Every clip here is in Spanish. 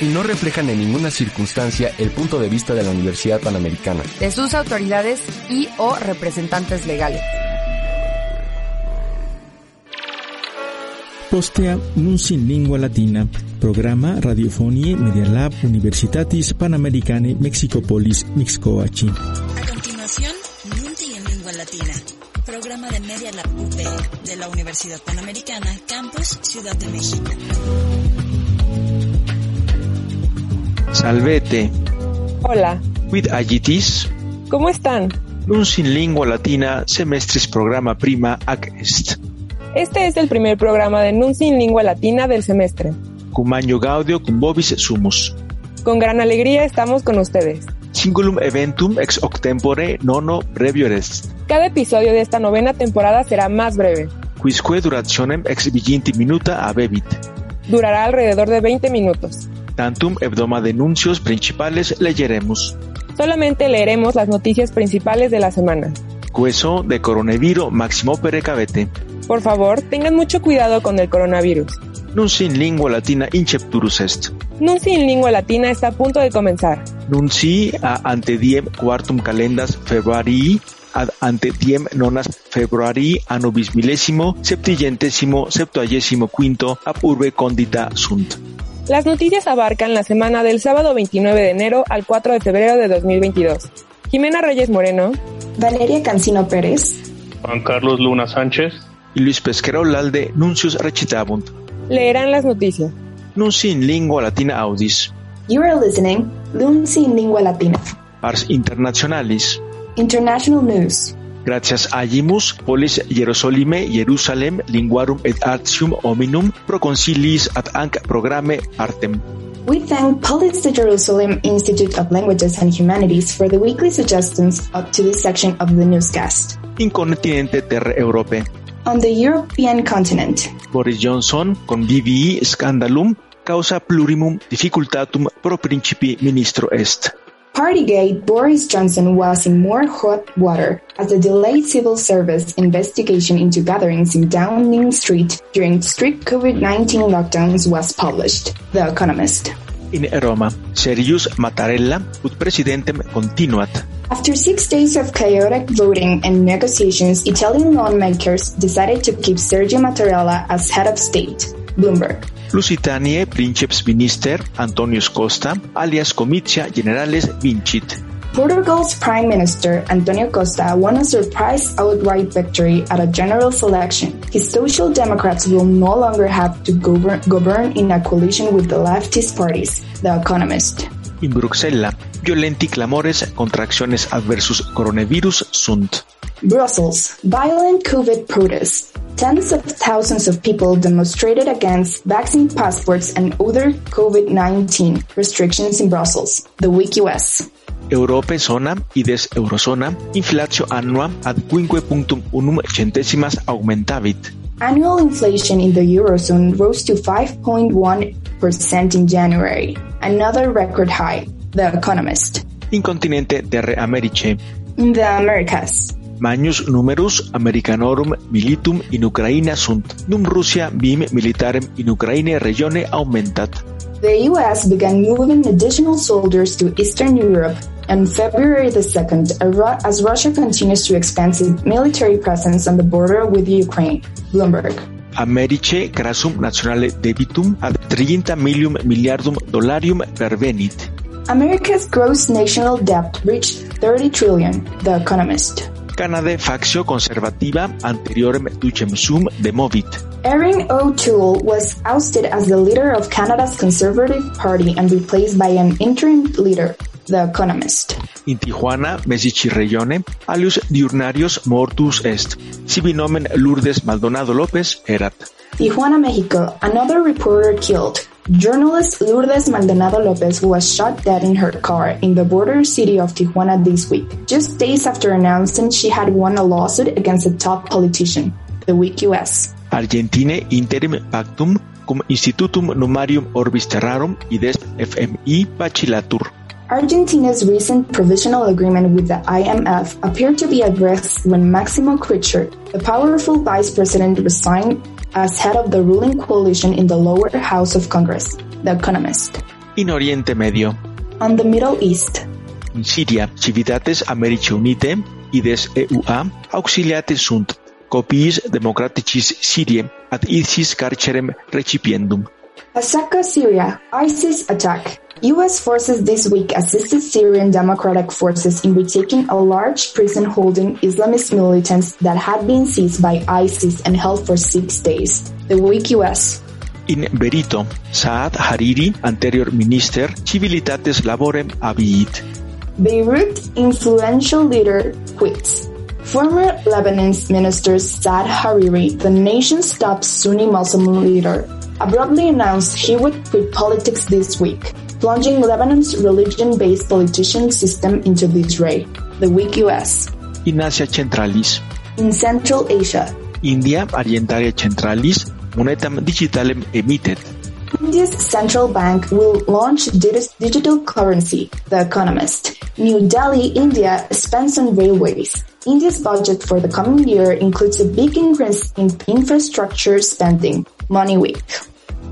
Y no reflejan en ninguna circunstancia el punto de vista de la Universidad Panamericana. De sus autoridades y o representantes legales. Postea Nuncin Lingua Latina, programa Radiofonie Media Lab Universitatis Panamericane Mexicopolis Mixcoachi. A continuación, Nunti en Lingua Latina, programa de Media Lab UP de la Universidad Panamericana, Campus Ciudad de México. Salvete. Hola. Quid agitis? ¿Cómo están? Nuncin Lingua Latina semestris programa prima ac est. Este es el primer programa de Nunci en Lingua Latina del semestre. Cum agno gaudio cum vobis sumus. Con gran alegría estamos con ustedes. Singulum eventum ex octempore nono brevio est. Cada episodio de esta novena temporada será más breve. Quisque durationem ex viginti minuta abebit. Durará alrededor de 20 minutos. Tantum hebdoma denuncios principales leeremos. Solamente leeremos las noticias principales de la semana. Queso de coronavirus máximo perecavete. Por favor, tengan mucho cuidado con el coronavirus. Nunci in lingua latina incepturus est. Nunci in lingua latina está a punto de comenzar. Nunci a ante diem quartum calendas februarii ad ante diem nonas februarii anno bismillesimo septillentesimo septuagésimo quinto ab urbe condita sunt. Las noticias abarcan la semana del sábado 29 de enero al 4 de febrero de 2022. Jimena Reyes Moreno, Valeria Cancino Pérez, Juan Carlos Luna Sánchez y Luis Pesquero Lalde nuncius recitabunt. leerán las noticias. Nunci in lingua latina audis. You are listening Lunci in Lingua Latina. Ars internationalis. International News. Gracias agimus polis Hierosolime Jerusalem linguarum et artium hominum proconcilis ad anc programme partem. We thank Polis de Jerusalem Institute of Languages and Humanities for the weekly suggestions up to this section of the newscast. In continente terre Europe. On the European continent, Boris Johnson con VVI scandalum causa plurimum difficultatum pro principi ministro est. Partygate Boris Johnson was in more hot water as the delayed civil service investigation into gatherings in Downing Street during strict COVID-19 lockdowns was published. The Economist. In Roma, Serius Mattarella ut presidentem continuat. After six days of chaotic voting and negotiations, Italian lawmakers decided to keep Sergio Mattarella as head of state. Bloomberg. Lusitanie Princeps Minister Antonius Costa alias Comitia Generales Vincit. Portugal's Prime Minister Antonio Costa won a surprise outright victory at a general election. His Social Democrats will no longer have to govern, govern in a coalition with the leftist parties. The Economist. In Bruxelles, violenti clamores contra acciones adversus coronavirus sunt. Brussels. Violent COVID protests. Tens of thousands of people demonstrated against vaccine passports and other COVID-19 restrictions in Brussels. The Week US. Europe zona ides eurozona inflatio annua ad 5.1 centesimas aumentavit. Annual inflation in the Eurozone rose to 5.1% in January, another record high. The Economist. In continente terre Americe. In the Americas. Magnus numerus Americanorum militum in Ucraina sunt, num Russia bim militarem in regione aumentat. The U.S. began moving additional soldiers to Eastern Europe on February the 2nd as Russia continues to expand its military presence on the border with Ukraine. Bloomberg. Americe crassum nationale debitum ad 30 millium miliardum dollarium pervenit. America's gross national debt reached 30 trillion, The Economist. Canade factio conservativa anteriorem ducem sum demovit. Erin O'Toole was ousted as the leader of Canada's Conservative Party and replaced by an interim leader, The Economist. In Tijuana, Mesici regione, alius diurnarios mortus est. Sibi nomen Lourdes Maldonado López erat. Tijuana, Mexico, another reporter killed. Journalist Lourdes Maldonado Lopez was shot dead in her car in the border city of Tijuana this week, just days after announcing she had won a lawsuit against a top politician. The Week US. Argentine interim pactum cum institutum numarium orbis terrarum ides FMI bacilatur. Argentina's recent provisional agreement with the IMF appeared to be at risk when Maximo Kirchner, the powerful vice president, resigned as head of the ruling coalition in the lower house of Congress, The Economist. In Oriente Medio. On the Middle East. In Siria, civitates Americi Unite, ides EUA, auxiliate sunt, copiis democraticis Syriae ad ISIS carcerem recipiendum. Asaka, Syria, ISIS attack. U.S. forces this week assisted Syrian Democratic Forces in retaking a large prison holding Islamist militants that had been seized by ISIS and held for six days. The week U.S. In Berito, Saad Hariri, anterior minister, civilitates laborem abiit. Beirut influential leader quits. Former Lebanese minister Saad Hariri, the nation's top Sunni Muslim leader, abruptly announced he would quit politics this week, plunging Lebanon's religion-based politician system into disarray. The weak US. In Asia Centralis. In Central Asia. India Orientalia Centralis monetam digitalem emitted. India's central bank will launch digital currency, The Economist. New Delhi, India spends on railways. India's budget for the coming year includes a big increase in infrastructure spending. Money Week.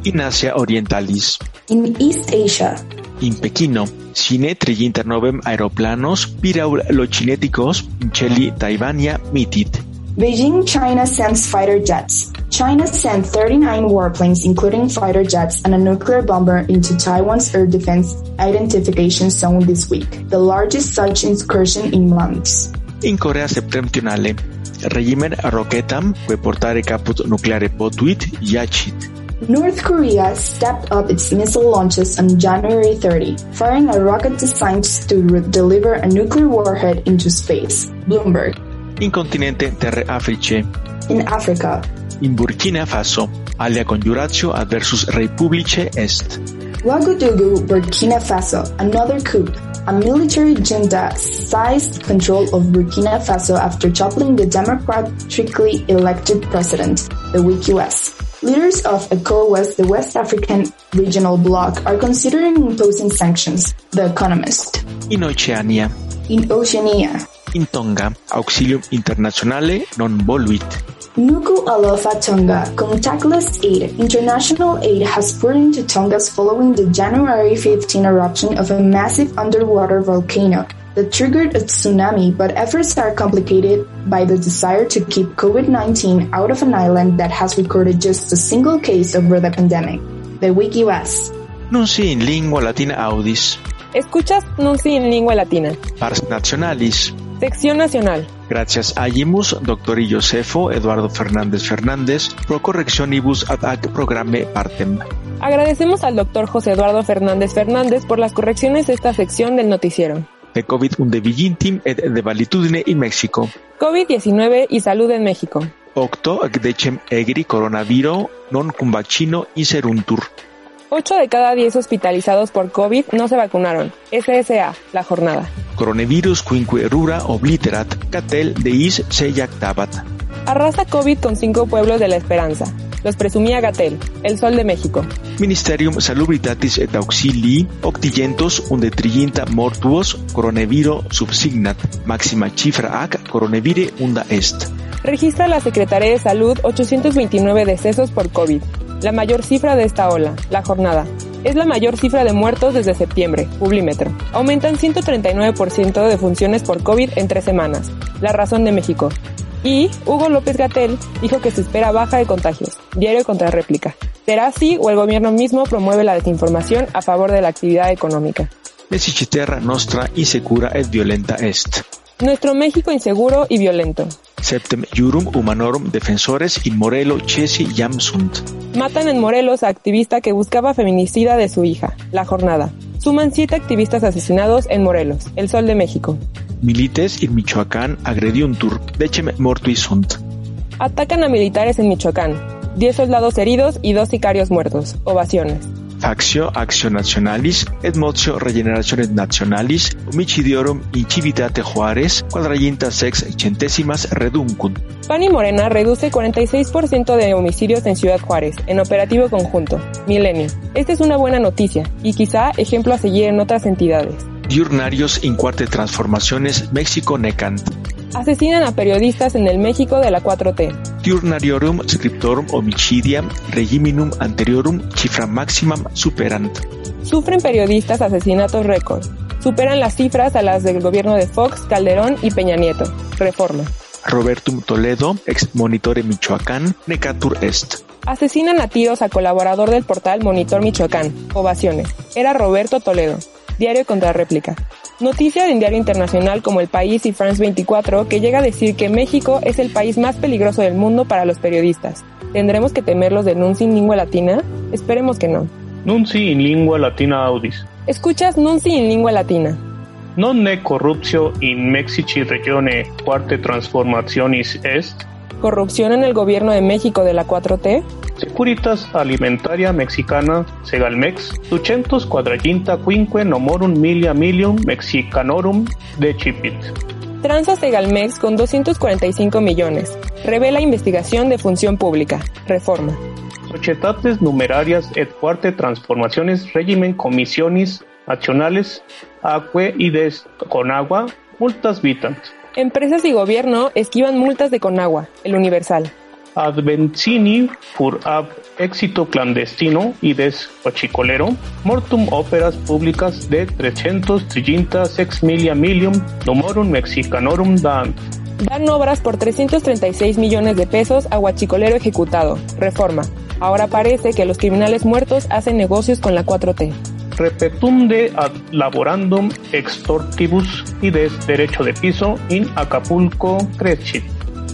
In Asia Orientalis. In East Asia. In Pekino, sine triginter novem aeroplanos piraul locineticos celi Taivania mitit. Beijing, China sends fighter jets. China sent 39 warplanes, including fighter jets and a nuclear bomber, into Taiwan's air defense identification zone this week, the largest such incursion in months. In Corea septentrionale, regimen roquetam que portare caput nucleare potuit yachit. North Korea stepped up its missile launches on January 30, firing a rocket designed to deliver a nuclear warhead into space. Bloomberg. In continente terre Africe. In Africa. In Burkina Faso, alia conjuratio adversus Republice est. Ouagadougou, Burkina Faso, another coup. A military junta seized control of Burkina Faso after toppling the democratically elected president, the weak US. Leaders of ECOWAS, the West African regional bloc, are considering imposing sanctions, The Economist. In Oceania. In Oceania. In Tonga, auxilium internationale non voluit. Nuku Alofa Tonga, contactless aid. International aid has poured into Tonga's following the January 15 eruption of a massive underwater volcano that triggered a tsunami, but efforts are complicated by the desire to keep COVID-19 out of an island that has recorded just a single case over the pandemic. The Wiki US. Nunci in lingua latina audis. Escuchas Nunci en lengua latina. Pars nationalis. Sección nacional. Gracias agimus, doctor Josefo Eduardo Fernández Fernández, pro correccionibus ad ac programe partem. Agradecemos al doctor José Eduardo Fernández Fernández por las correcciones de esta sección del noticiero. De COVID unde vigintim et de valitudine in México. COVID-19 y salud en México. Octo decem egri coronaviro non cum vaccino inseruntur. 8 de cada 10 hospitalizados por COVID no se vacunaron. SSA, la jornada. Coronavirus quinque rura obliterat, catel deis se jactabat. Arrasa COVID con cinco pueblos de la esperanza. Los presumía Gatel, el Sol de México. Ministerium Salubritatis et Auxilii octigentos unde triginta mortuos coronaviro subsignat, máxima cifra ac coronavire unda est. Registra la Secretaría de Salud 829 decesos por COVID, la mayor cifra de esta ola, la jornada. Es la mayor cifra de muertos desde septiembre, Publimetro. Aumentan 139% de funciones por COVID en tres semanas. La razón de México. Y Hugo López Gatel dijo que se espera baja de contagios. Diario contra réplica. ¿Será así o el gobierno mismo promueve la desinformación a favor de la actividad económica? Violenta. Nuestro México inseguro y violento. Septem jurum humanorum defensores in Morelo cesi jam sunt. Matan en Morelos a activista que buscaba feminicida de su hija. La jornada. Suman siete activistas asesinados en Morelos, el Sol de México. Milites in Michoacán agrediuntur, decem mortui sunt. Atacan a militares en Michoacán. Diez soldados heridos y dos sicarios muertos. Ovaciones. Factio actio nationalis et motio regenerationes nationalis homicidium in civitate Juárez quadraginta sex centésimas reduncunt. PAN y Morena reduce 46% de homicidios en Ciudad Juárez, en operativo conjunto. Milenio. Esta es una buena noticia y quizá ejemplo a seguir en otras entidades. Diurnarios in cuarte transformaciones México necant. Asesinan a periodistas en el México de la 4T. Diurnariorum scriptorum homicidiam regiminum anteriorum cifra maximam superant. Sufren periodistas asesinatos récord. Superan las cifras a las del gobierno de Fox, Calderón y Peña Nieto. Reforma. Robertum Toledo, ex monitore Michoacán, necatur est. Asesinan a tiros a colaborador del portal Monitor Michoacán. Ovaciones. Era Roberto Toledo. Diario contra réplica. Noticia en diario internacional como El País y France 24 que llega a decir que México es el país más peligroso del mundo para los periodistas. ¿Tendremos que temer los de Nunci en lengua latina? Esperemos que no. Nunci in lingua latina audis. Escuchas Nunci en lengua latina. Non ne corruptio in Mexici regione quarte transformationis est. Corrupción en el gobierno de México de la 4T. Securitas Alimentaria Mexicana Segalmex, 200 quadraginta quinque nomorum milia milium mexicanorum decipit. Transa Segalmex con 245 millones. Revela investigación de función pública. Reforma. Societates numerarias et quarte transformaciones regimen comisiones nacionales aque y des Conagua multas vitant. Empresas y gobierno esquivan multas de Conagua, el Universal. Advencini fur ab éxito clandestino y des Pachicolero, mortum óperas públicas de 336 milia milium numorum mexicanorum dan. Dan obras por 336 millones de pesos a Huachicolero ejecutado. Reforma. Ahora parece que los criminales muertos hacen negocios con la 4T. Repetunde ad laborandum extortibus y des derecho de piso in Acapulco crescit.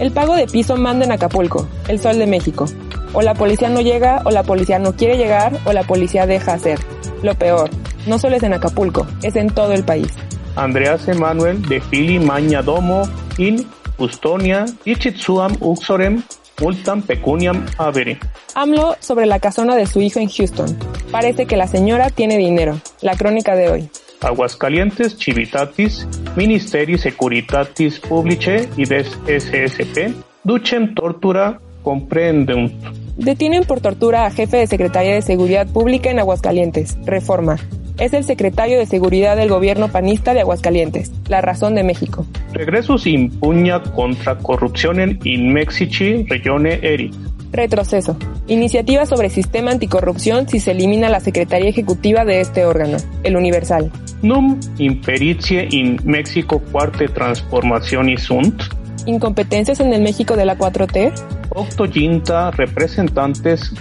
El pago de piso manda en Acapulco, el sol de México. O la policía no llega, o la policía no quiere llegar, o la policía deja hacer. Lo peor, no solo es en Acapulco, es en todo el país. Andreas Emanuel de Fili Magna Domo in Custonia Ichitsuam Uxorem multam pecuniam avere. AMLO sobre la casona de su hijo en Houston. Parece que la señora tiene dinero. La crónica de hoy. Aguascalientes Civitatis, Ministeri Securitatis Publice y des SSP, ducem tortura comprendunt. Detienen por tortura a jefe de Secretaría de Seguridad Pública en Aguascalientes. Reforma. Es el secretario de Seguridad del gobierno panista de Aguascalientes. La razón de México. Regresus impugna contra corrupción in Mexici regione erit. Retroceso. Iniciativa sobre sistema anticorrupción si se elimina la Secretaría Ejecutiva de este órgano, el Universal. Num imperitie in Mexico quarte transformazioni sunt. Incompetencias en el México de la 4T. Octoginta representantes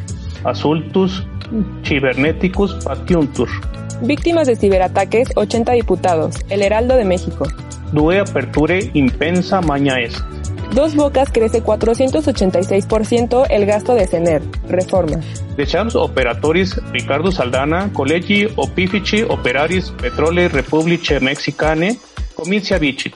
asultus cibernéticos patiuntur. Víctimas de ciberataques, 80 diputados. El Heraldo de México. Due aperture impensa maña est. Dos Bocas crece 486% el gasto de CENER. Reforma. Dechams operatoris Ricardo Saldana, Collegi Opifici Operaris Petrole Republice Mexicane, Comicia Vicit.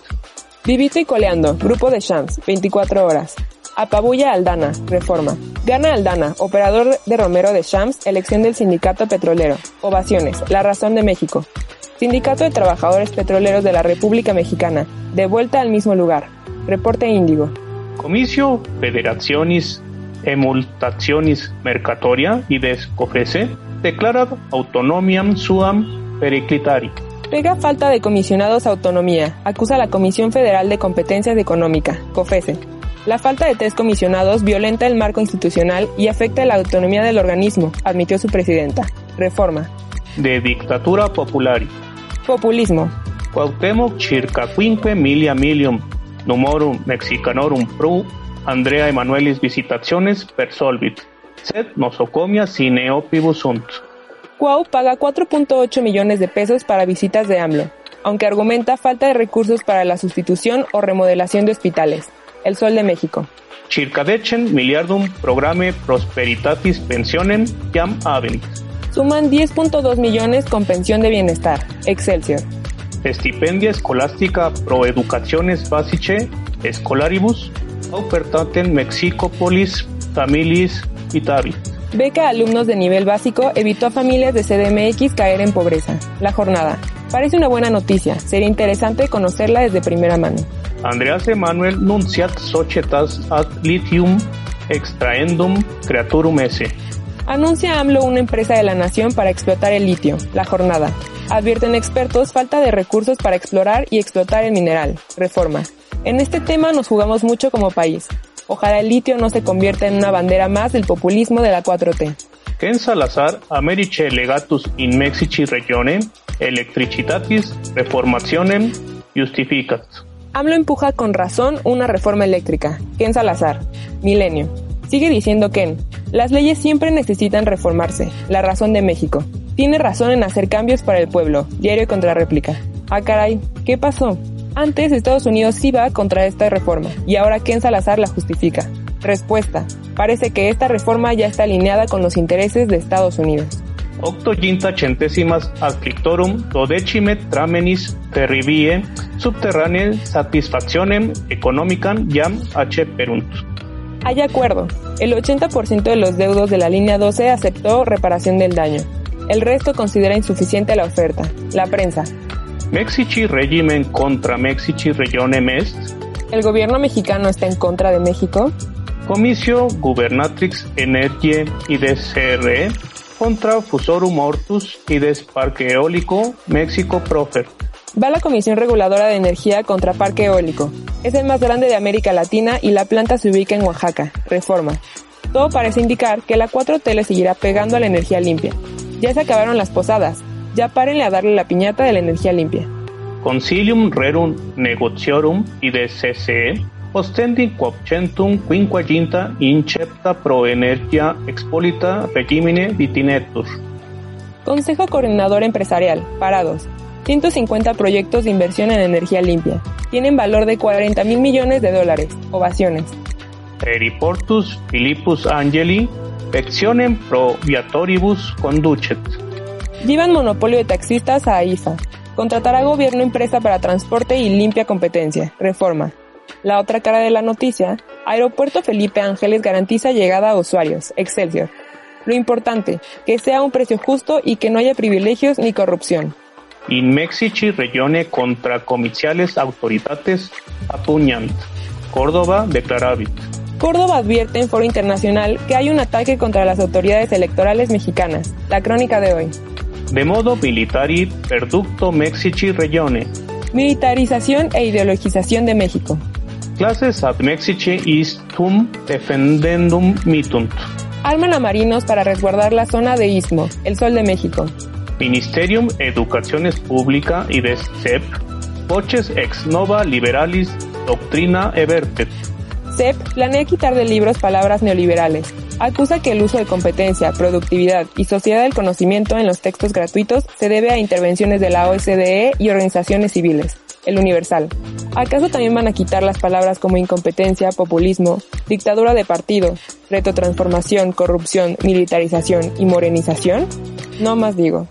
Vivito y coleando, grupo de Shams, 24 horas. Apabulla Aldana, reforma. Gana Aldana, operador de Romero de Shams, elección del sindicato petrolero. Ovaciones, la razón de México. Sindicato de Trabajadores Petroleros de la República Mexicana, de vuelta al mismo lugar. Reporte Índigo. Comicio Federaciones Emultaciones Mercatoria y Descofese declara autonomiam suam periclitari. Pega falta de comisionados autonomía. Acusa la Comisión Federal de Competencias Económica, COFESE. La falta de tres comisionados violenta el marco institucional y afecta la autonomía del organismo, admitió su presidenta. Reforma. De dictatura popular. Populismo. Cuauhtémoc circa quinque milia milium numorum mexicanorum pro Andrea Emanuelis visitaciones per solvit. Sed nosocomia sine opibus sunt. Cuau paga 4.8 millones de pesos para visitas de AMLO, aunque argumenta falta de recursos para la sustitución o remodelación de hospitales. El Sol de México. Circa decen miliardum programe prosperitatis pensionem jam avent. Suman 10.2 millones con pensión de bienestar. Excelsior. Estipendia escolástica pro educaciones basice escolaribus ofertaten Mexicopolis familis itavi. Beca a alumnos de nivel básico evitó a familias de CDMX caer en pobreza. La jornada. Parece una buena noticia. Sería interesante conocerla desde primera mano. Andreas Emanuel nunciat societas ad lithium extraendum creaturum esse. Anuncia AMLO una empresa de la nación para explotar el litio. La jornada. Advierten expertos falta de recursos para explorar y explotar el mineral. Reforma. En este tema nos jugamos mucho como país. Ojalá el litio no se convierta en una bandera más del populismo de la 4T. Ken Salazar, Americe legatus in Mexici regione, electricitatis reformationem justificat. AMLO empuja con razón una reforma eléctrica. Ken Salazar. Milenio. Sigue diciendo Ken, las leyes siempre necesitan reformarse. La razón de México. Tiene razón en hacer cambios para el pueblo. Diario contra réplica. Ah, caray, ¿qué pasó? Antes Estados Unidos iba contra esta reforma y ahora Ken Salazar la justifica. Respuesta. Parece que esta reforma ya está alineada con los intereses de Estados Unidos. Octoginta centésimas afflictorum dodecimet tramenis terribie subterraneae satisfactionem economicam jam h perunt. Hay acuerdo. El 80% de los deudos de la línea 12 aceptó reparación del daño. El resto considera insuficiente la oferta. La prensa. Mexici regimen contra Mexici regionem est. ¿El gobierno mexicano está en contra de México? Comisio Gubernatrix Energie y CRE contra Fusorum Hortus y des Parque Eólico México Profer. Va la Comisión Reguladora de Energía contra Parque Eólico. Es el más grande de América Latina y la planta se ubica en Oaxaca. Reforma. Todo parece indicar que la 4T le seguirá pegando a la energía limpia. Ya se acabaron las posadas. Ya párenle a darle la piñata de la energía limpia. Concilium rerum negotiorum y de CCE ostendi quopcentum quinquaginta incepta pro energia expolita regimine vitinetur. Consejo Coordinador Empresarial, parados. 150 proyectos de inversión en energía limpia. Tienen valor de 40 mil millones de dólares. Ovaciones. Periportus Philippus Angeli, Pectionem pro viatoribus conducet. Llevan monopolio de taxistas a AIFA. Contratará gobierno empresa para transporte y limpia competencia. Reforma. La otra cara de la noticia, Aeropuerto Felipe Ángeles garantiza llegada a usuarios. Excelsior. Lo importante, que sea un precio justo y que no haya privilegios ni corrupción. In Mexici regione contra comiciales autoritates apuñant. Córdoba declaravit. Córdoba advierte en foro internacional que hay un ataque contra las autoridades electorales mexicanas. La crónica de hoy. De modo militari perducto Mexici regione. Militarización e ideologización de México. Clases ad Mexici istum defendendum mitunt. Arman a marinos para resguardar la zona de Istmo, el Sol de México. Ministerium Educaciones Pública y de CEP, Voces ex nova liberalis doctrina evertet. CEP planea quitar de libros palabras neoliberales. Acusa que el uso de competencia, productividad y sociedad del conocimiento en los textos gratuitos se debe a intervenciones de la OSDE y organizaciones civiles. El Universal. ¿Acaso también van a quitar las palabras como incompetencia, populismo, dictadura de partido, retrotransformación, corrupción, militarización y morenización? No más digo.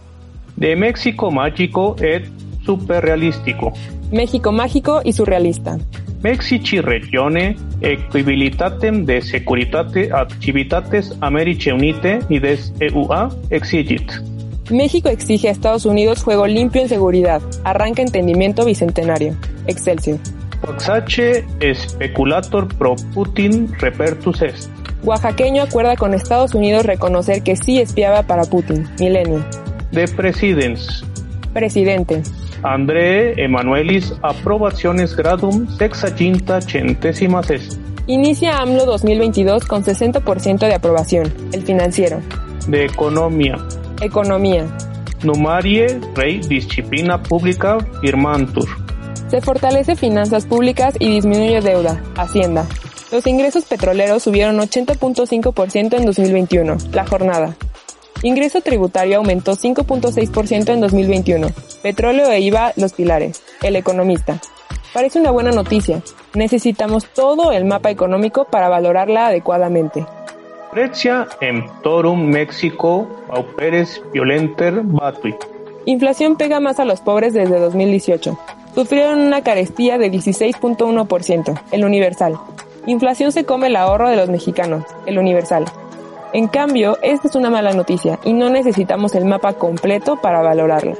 De México mágico et superrealístico. México mágico y surrealista. Mexici regione equibilitatem de securitate activitates Americe Unite y des EUA exigit. México exige a Estados Unidos juego limpio en seguridad. Arranca entendimiento bicentenario. Excelsior. Oaxache speculator pro Putin repertus est. Oaxaqueño acuerda con Estados Unidos reconocer que sí espiaba para Putin. Milenio. De presidens. Presidente. André Emanuelis aprobaciones gradum sexaginta centésimas est. Inicia AMLO 2022 con 60% de aprobación. El financiero. De economía. Economía. Numarie rey disciplina pública firmantur. Se fortalece finanzas públicas y disminuye deuda. Hacienda. Los ingresos petroleros subieron 80.5% en 2021. La jornada. Ingreso tributario aumentó 5.6% en 2021. Petróleo e IVA los pilares. El economista. Parece una buena noticia. Necesitamos todo el mapa económico para valorarla adecuadamente. Precia emptorum México pauperes violenter batuit. Inflación pega más a los pobres desde 2018. Sufrieron una carestía de 16.1%. El Universal. Inflación se come el ahorro de los mexicanos. El Universal. En cambio, esta es una mala noticia y no necesitamos el mapa completo para valorarla.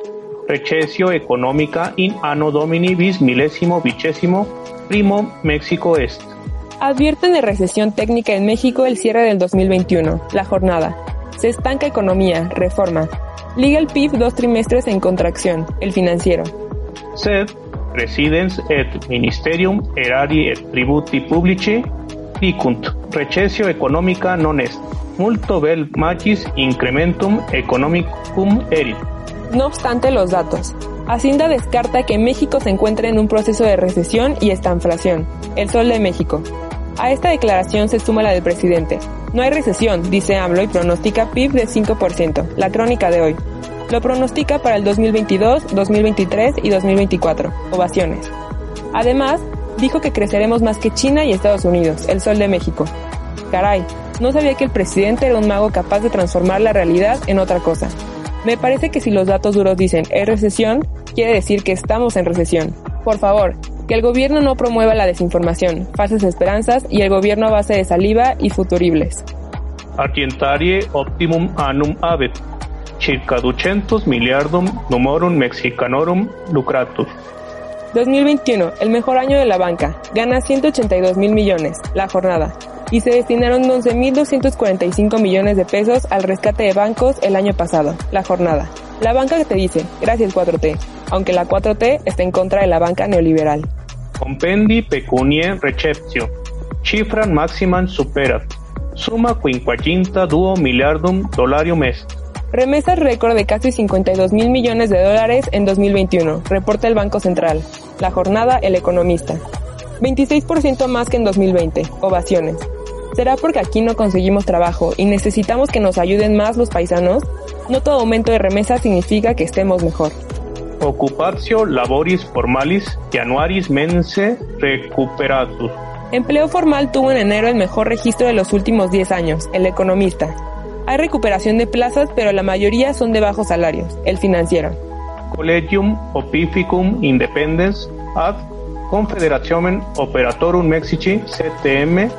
Recesio económica in anno domini bis milésimo vicésimo primo México Est. Advierten de recesión técnica en México el cierre del 2021, la jornada. Se estanca economía, reforma. Liga el PIB dos trimestres en contracción, el financiero. Sed, residens et ministerium erari et tributi publici dicunt recessio economica non est multo vel magis incrementum economicum erit. No obstante los datos, Hacienda descarta que México se encuentre en un proceso de recesión y estanflación. El Sol de México. A esta declaración se suma la del presidente. No hay recesión, dice AMLO y pronostica PIB de 5%, la crónica de hoy. Lo pronostica para el 2022, 2023 y 2024. Ovaciones. Además, dijo que creceremos más que China y Estados Unidos, el Sol de México. Caray, no sabía que el presidente era un mago capaz de transformar la realidad en otra cosa. Me parece que si los datos duros dicen es recesión, quiere decir que estamos en recesión. Por favor, que el gobierno no promueva la desinformación, falsas esperanzas y el gobierno a base de saliva y futuribles. Argentarie optimum annum abet, circa 200 miliardum numorum mexicanorum lucratus. 2021, el mejor año de la banca, gana 182 mil millones, la jornada, y se destinaron 11.245 millones de pesos al rescate de bancos el año pasado, la jornada. La banca que te dice, gracias 4T, aunque la 4T está en contra de la banca neoliberal. Compendi pecunie receptio, cifran maximan superat, suma quinquaginta duo miliardum dolarium est. Remesas récord de casi 52 mil millones de dólares en 2021, reporta el Banco Central. La jornada El Economista. 26% más que en 2020. Ovaciones. ¿Será porque aquí no conseguimos trabajo y necesitamos que nos ayuden más los paisanos? No todo aumento de remesas significa que estemos mejor. Occupatio laboris formalis januaris mense recuperatus. Empleo formal tuvo en enero el mejor registro de los últimos 10 años, el economista. Hay recuperación de plazas, pero la mayoría son de bajos salarios, el financiero. Collegium Opificum Independence ad Confederationem Operatorum Mexici CTM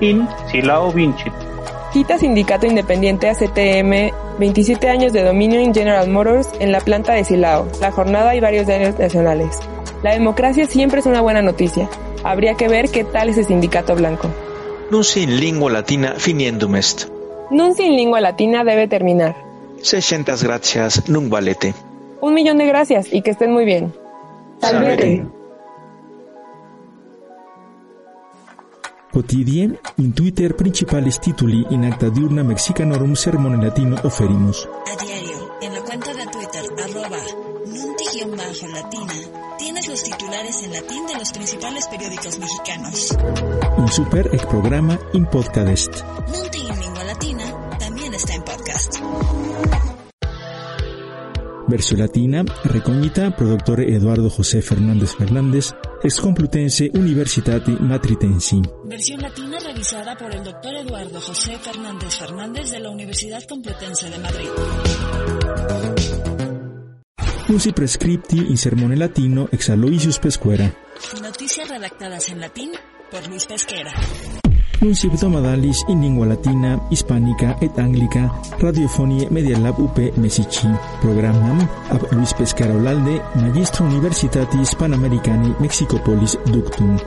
in Silao Vincit. Quita Sindicato Independiente a CTM 27 años de dominio en General Motors en la planta de Silao. La jornada y varios diarios nacionales. La democracia siempre es una buena noticia. Habría que ver qué tal ese sindicato blanco. Nunci in lingua latina finiendum est. Nunci en lengua latina debe terminar. 600 gracias, nun valete. Un millón de gracias y que estén muy bien. Salvete. Quotidien in Twitter principales tituli in acta diurna mexicanorum sermone latino oferimus. A diario, en la cuenta de Twitter, arroba nunti-latina, tienes los titulares en latín de los principales periódicos mexicanos. In super ec programa in podcast. Nunti en lengua latina también está en podcast. Versión latina, recognita produttore Eduardo José Fernández Fernández, ex Complutense Universitati Matritensi. Versión latina revisada por el doctor Eduardo José Fernández Fernández de la Universidad Complutense de Madrid. Usi prescripti in sermone latino ex Aloysius Pescuera. Noticias redactadas en latín por Luis Pesquera. Nuncip domadalis in lingua latina, hispánica et anglica, radiofonie Media Lab UP Mesici. Programam ab Luis Pescara Olalde, Magistro Universitatis Panamericani Mexicopolis Ductum.